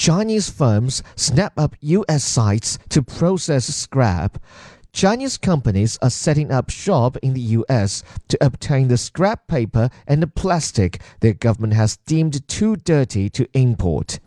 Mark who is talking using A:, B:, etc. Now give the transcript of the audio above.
A: Chinese firms snap up U.S. sites to process scrap. Chinese companies are setting up shop in the U.S. to obtain the scrap paper and the plastic their government has deemed too dirty to import.